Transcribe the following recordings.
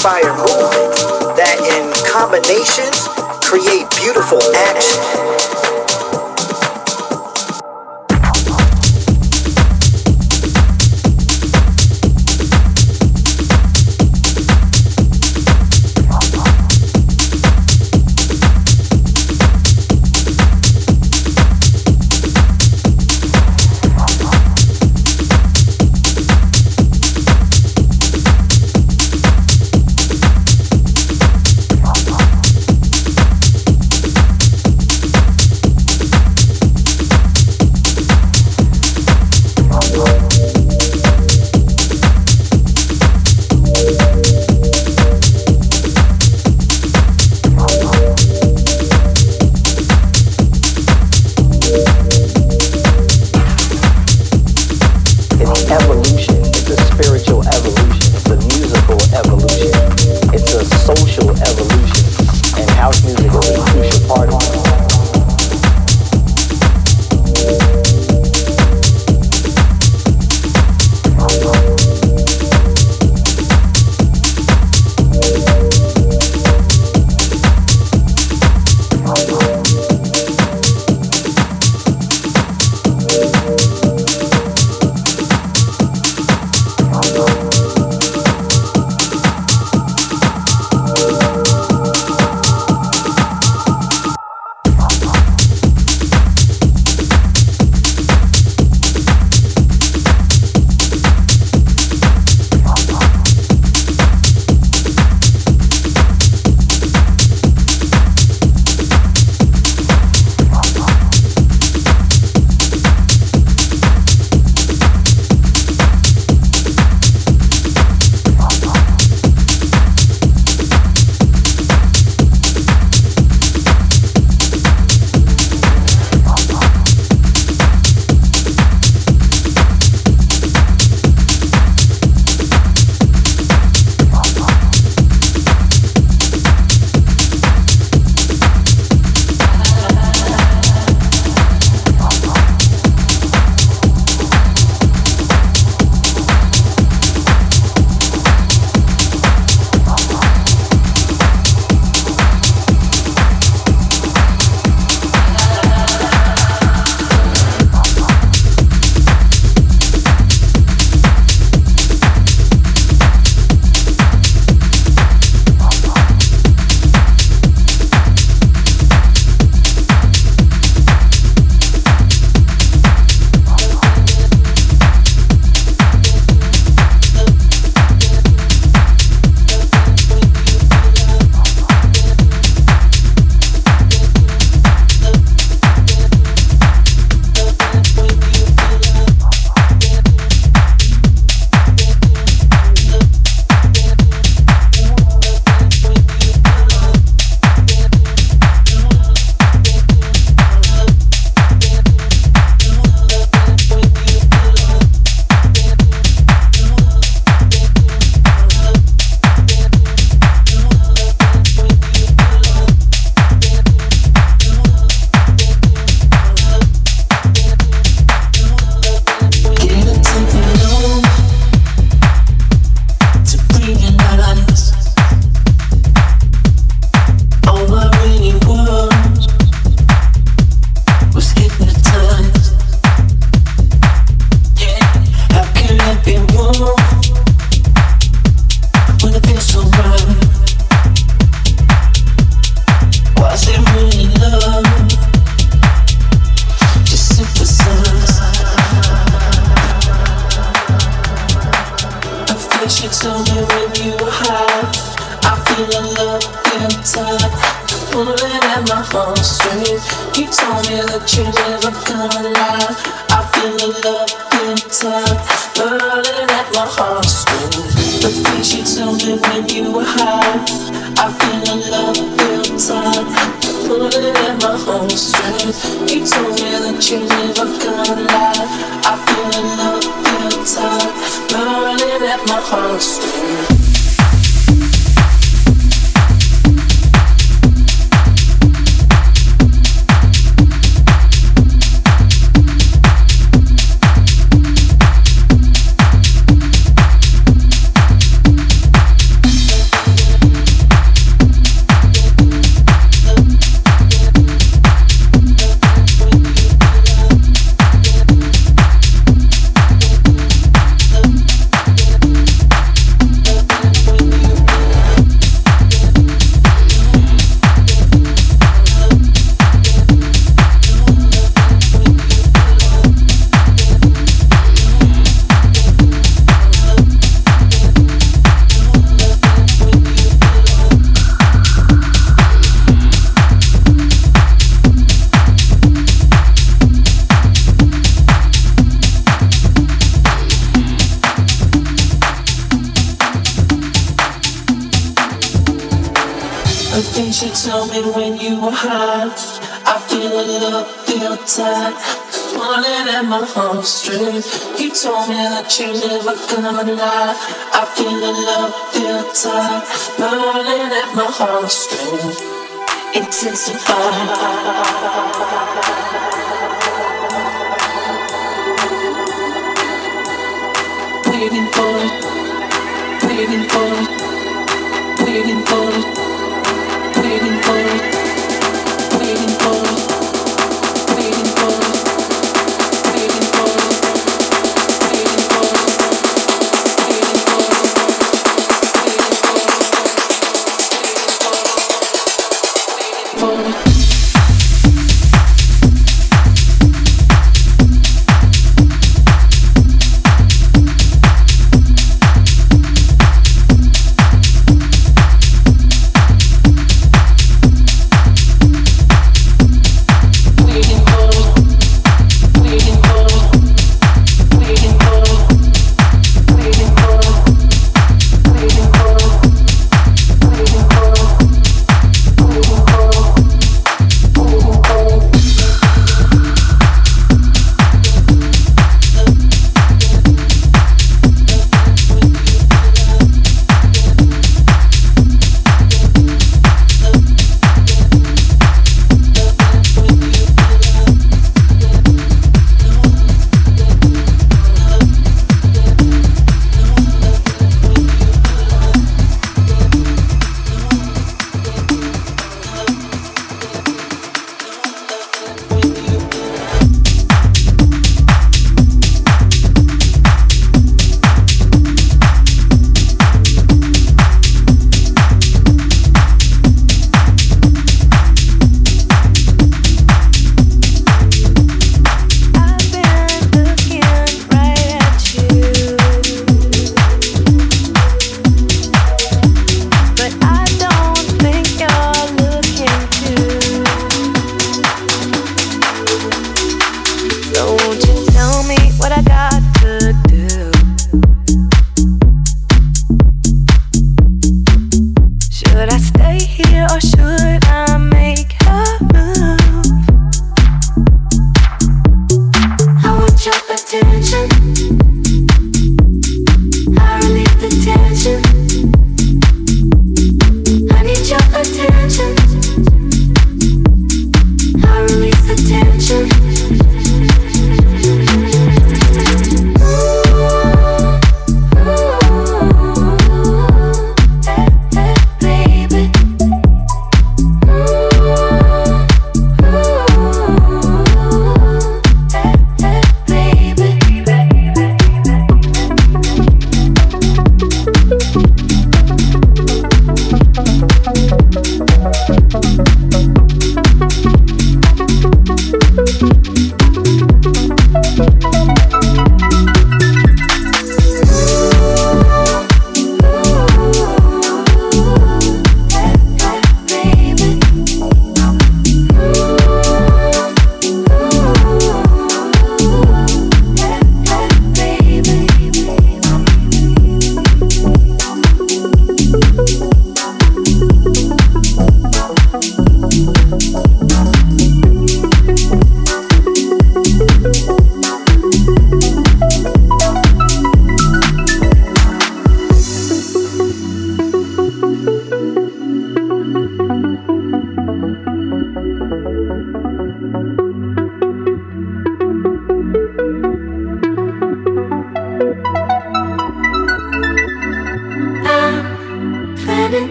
inspire movements that in combinations create beautiful action. My heartstrings. You told me that you never gonna lie. I feel the love feel tight, burning at my heartstrings. Intensify. Waiting for it, waiting for it, waiting for it,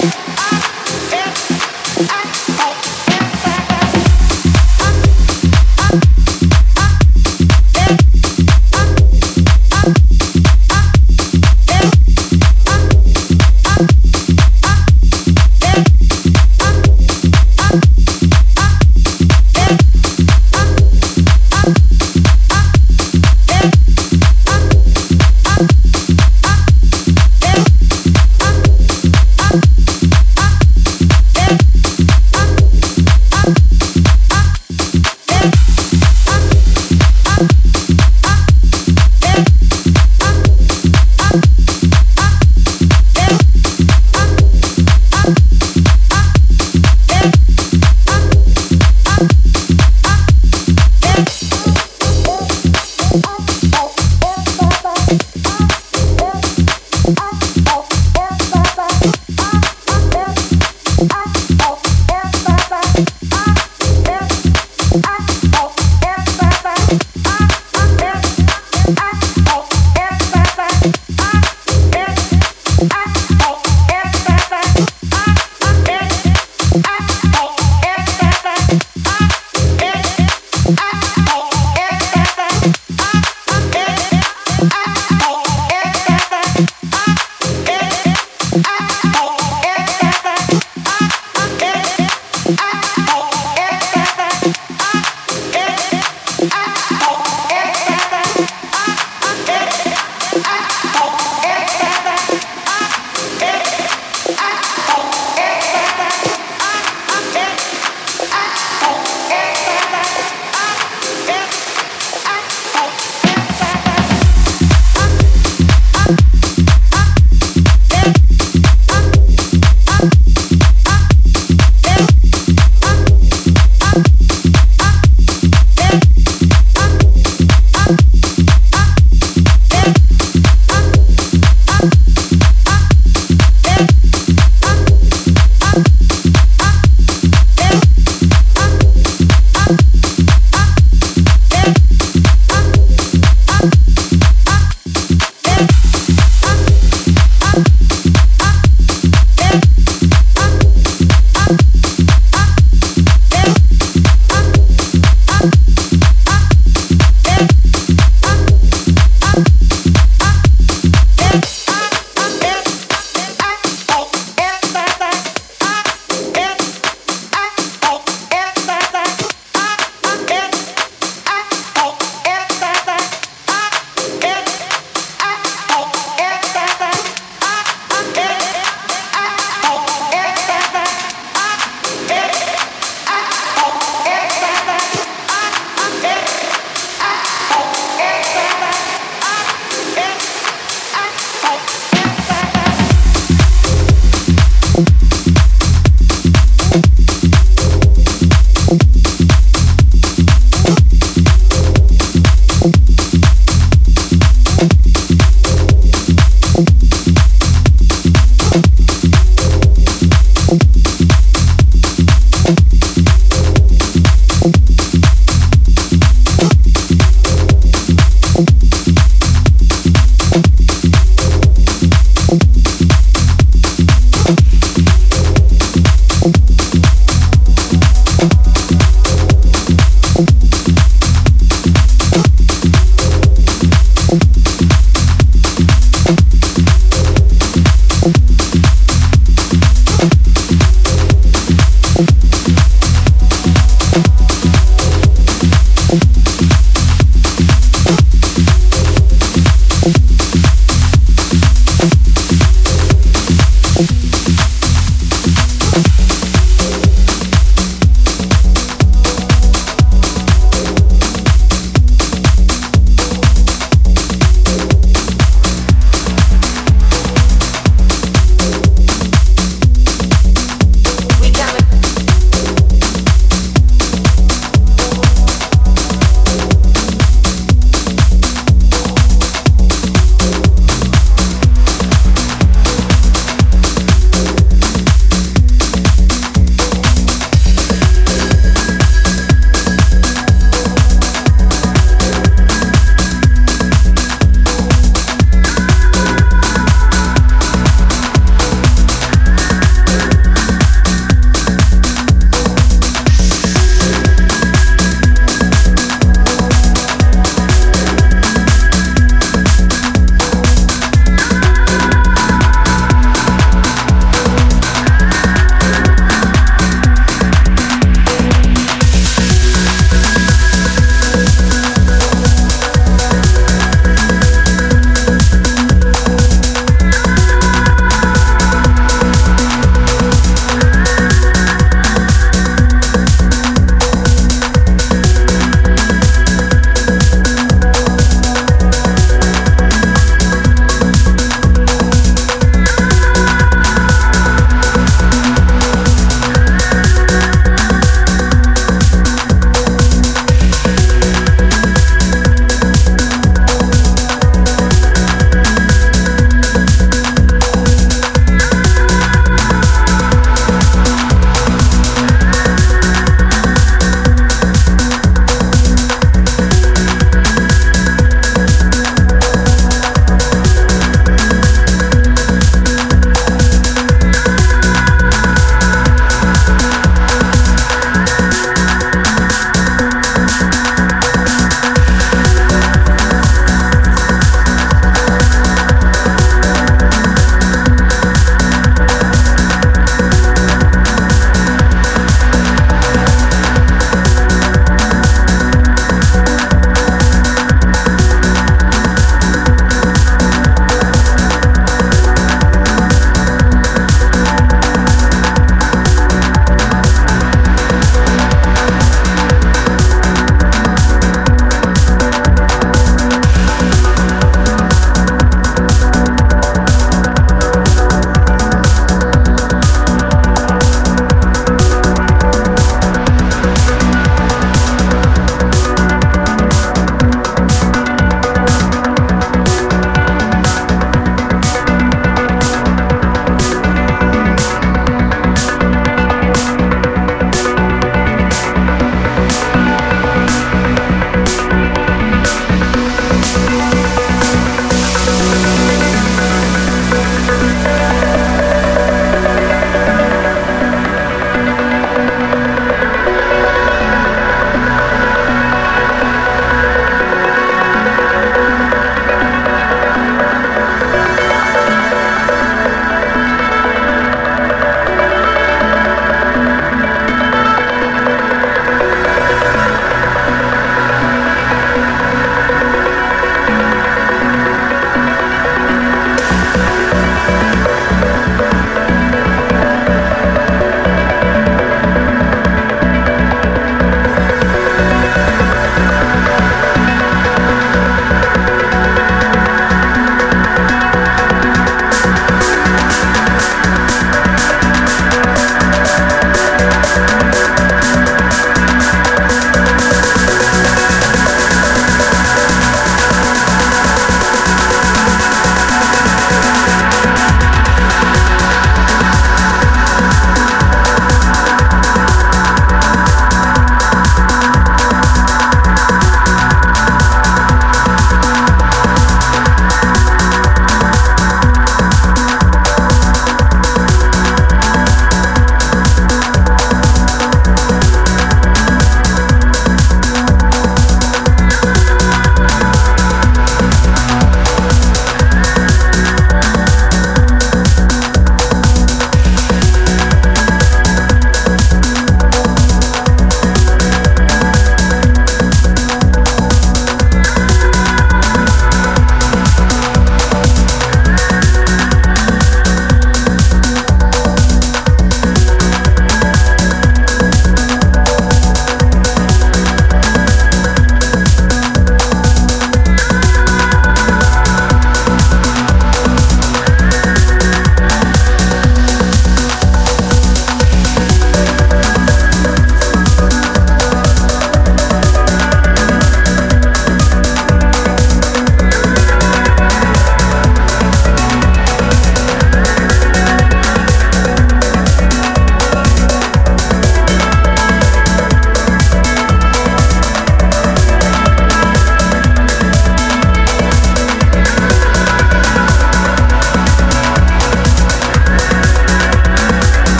Thank you.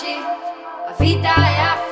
morte, a vida é a